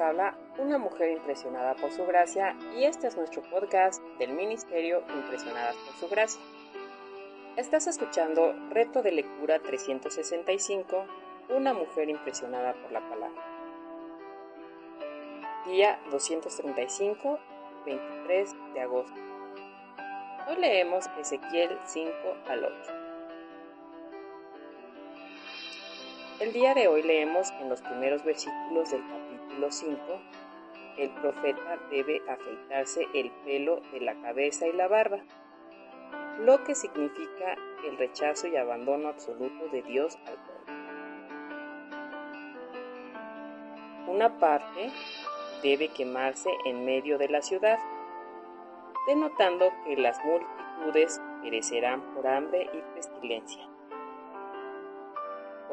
Habla una mujer impresionada por su gracia y este es nuestro podcast del Ministerio Impresionadas por su gracia. Estás escuchando Reto de Lectura 365, una mujer impresionada por la palabra. Día 235, 23 de agosto. Hoy leemos Ezequiel 5 al 8. El día de hoy leemos en los primeros versículos del capítulo 5, el profeta debe afeitarse el pelo de la cabeza y la barba, lo que significa el rechazo y abandono absoluto de Dios al pueblo. Una parte debe quemarse en medio de la ciudad, denotando que las multitudes perecerán por hambre y pestilencia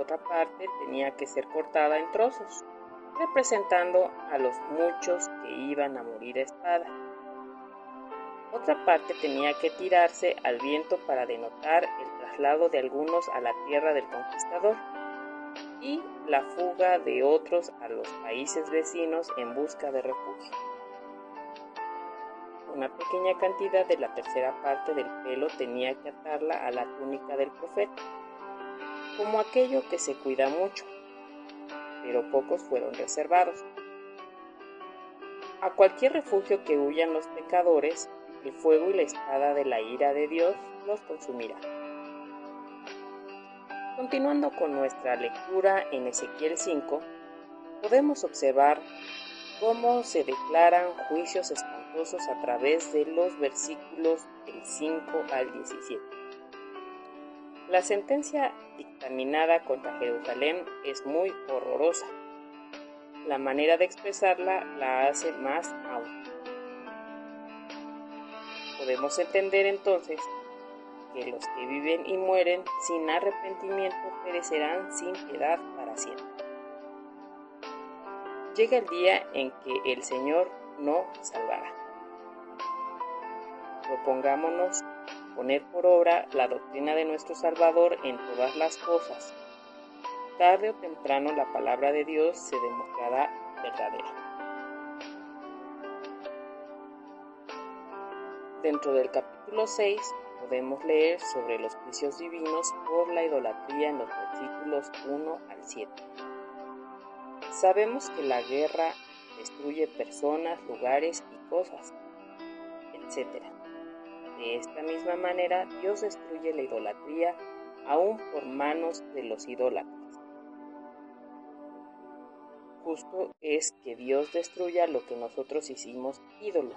otra parte tenía que ser cortada en trozos, representando a los muchos que iban a morir a espada. Otra parte tenía que tirarse al viento para denotar el traslado de algunos a la tierra del conquistador y la fuga de otros a los países vecinos en busca de refugio. Una pequeña cantidad de la tercera parte del pelo tenía que atarla a la túnica del profeta como aquello que se cuida mucho, pero pocos fueron reservados. A cualquier refugio que huyan los pecadores, el fuego y la espada de la ira de Dios los consumirá. Continuando con nuestra lectura en Ezequiel 5, podemos observar cómo se declaran juicios espantosos a través de los versículos del 5 al 17. La sentencia dictaminada contra Jerusalén es muy horrorosa. La manera de expresarla la hace más aún. Podemos entender entonces que los que viven y mueren sin arrepentimiento perecerán sin piedad para siempre. Llega el día en que el Señor no salvará. Propongámonos poner por obra la doctrina de nuestro Salvador en todas las cosas. Tarde o temprano la palabra de Dios se demostrará verdadera. Dentro del capítulo 6 podemos leer sobre los juicios divinos por la idolatría en los versículos 1 al 7. Sabemos que la guerra destruye personas, lugares y cosas, etc. De esta misma manera, Dios destruye la idolatría aún por manos de los idólatras. Justo es que Dios destruya lo que nosotros hicimos ídolo.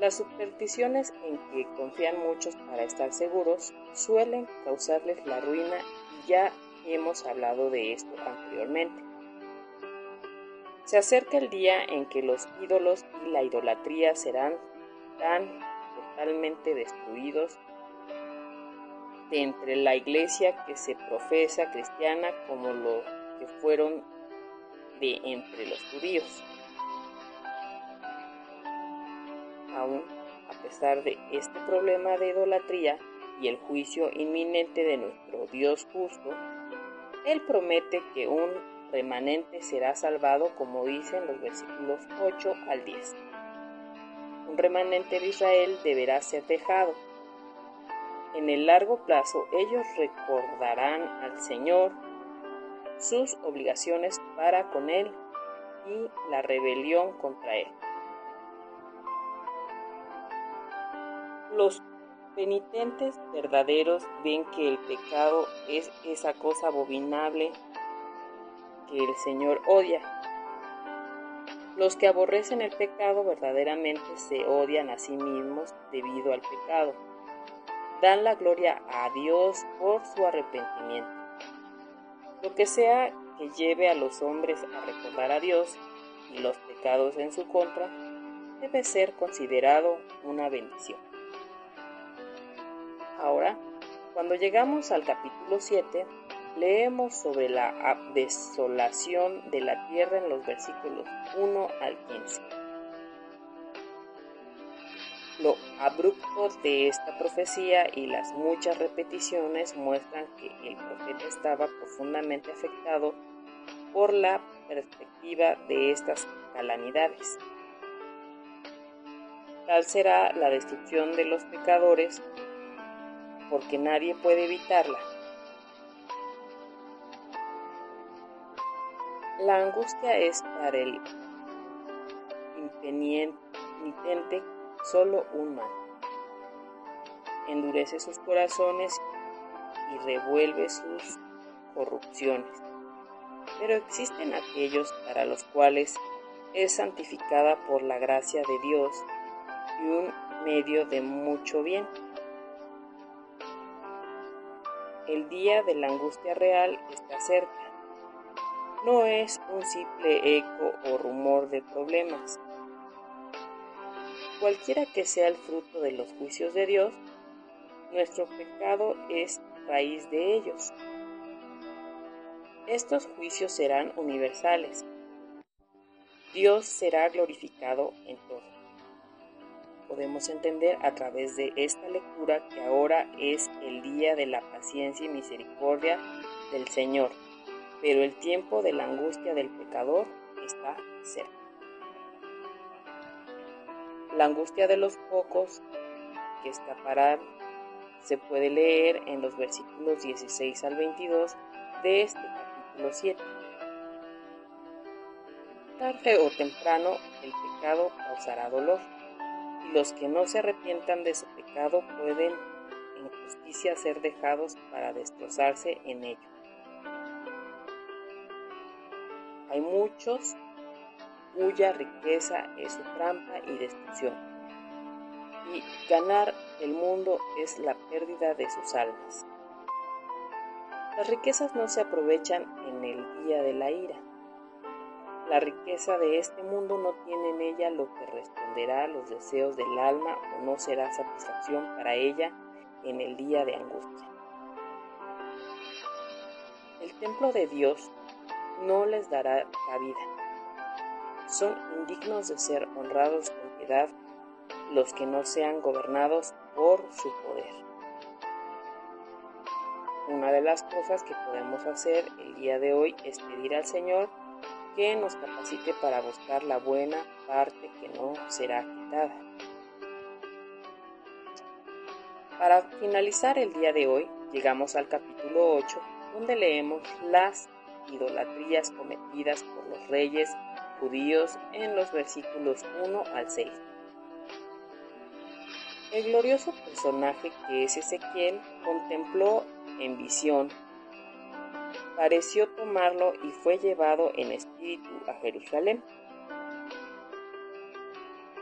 Las supersticiones en que confían muchos para estar seguros suelen causarles la ruina y ya hemos hablado de esto anteriormente. Se acerca el día en que los ídolos y la idolatría serán tan totalmente destruidos de entre la iglesia que se profesa cristiana como lo que fueron de entre los judíos. Aún a pesar de este problema de idolatría y el juicio inminente de nuestro Dios justo, Él promete que un remanente será salvado como dicen los versículos 8 al 10 un remanente de Israel deberá ser dejado. En el largo plazo ellos recordarán al Señor sus obligaciones para con Él y la rebelión contra Él. Los penitentes verdaderos ven que el pecado es esa cosa abominable que el Señor odia los que aborrecen el pecado verdaderamente se odian a sí mismos debido al pecado. Dan la gloria a Dios por su arrepentimiento. Lo que sea que lleve a los hombres a recordar a Dios y los pecados en su contra, debe ser considerado una bendición. Ahora, cuando llegamos al capítulo 7, Leemos sobre la desolación de la tierra en los versículos 1 al 15. Lo abrupto de esta profecía y las muchas repeticiones muestran que el profeta estaba profundamente afectado por la perspectiva de estas calamidades. Tal será la destrucción de los pecadores porque nadie puede evitarla. La angustia es para el impenitente solo un mal. Endurece sus corazones y revuelve sus corrupciones. Pero existen aquellos para los cuales es santificada por la gracia de Dios y un medio de mucho bien. El día de la angustia real está cerca. No es un simple eco o rumor de problemas. Cualquiera que sea el fruto de los juicios de Dios, nuestro pecado es raíz de ellos. Estos juicios serán universales. Dios será glorificado en todo. Podemos entender a través de esta lectura que ahora es el día de la paciencia y misericordia del Señor, pero el tiempo de la angustia del pecador está cerca. La angustia de los pocos que escaparán se puede leer en los versículos 16 al 22 de este capítulo 7. Tarde o temprano el pecado causará dolor, y los que no se arrepientan de su pecado pueden en justicia ser dejados para destrozarse en ello. Hay muchos cuya riqueza es su trampa y destrucción, y ganar el mundo es la pérdida de sus almas. Las riquezas no se aprovechan en el día de la ira. La riqueza de este mundo no tiene en ella lo que responderá a los deseos del alma o no será satisfacción para ella en el día de angustia. El templo de Dios no les dará cabida. Son indignos de ser honrados con piedad los que no sean gobernados por su poder. Una de las cosas que podemos hacer el día de hoy es pedir al Señor que nos capacite para buscar la buena parte que no será quitada. Para finalizar el día de hoy, llegamos al capítulo 8, donde leemos las idolatrías cometidas por los reyes judíos en los versículos 1 al 6. El glorioso personaje que es Ezequiel contempló en visión, pareció tomarlo y fue llevado en espíritu a Jerusalén.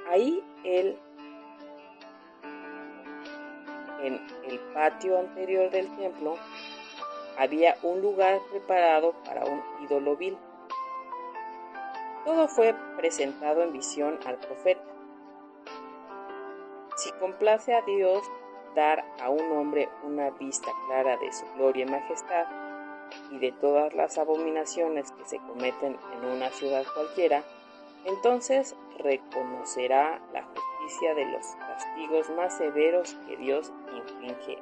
Ahí él, en el patio anterior del templo, había un lugar preparado para un ídolo vil. Todo fue presentado en visión al profeta. Si complace a Dios dar a un hombre una vista clara de su gloria y majestad y de todas las abominaciones que se cometen en una ciudad cualquiera, entonces reconocerá la justicia de los castigos más severos que Dios inflige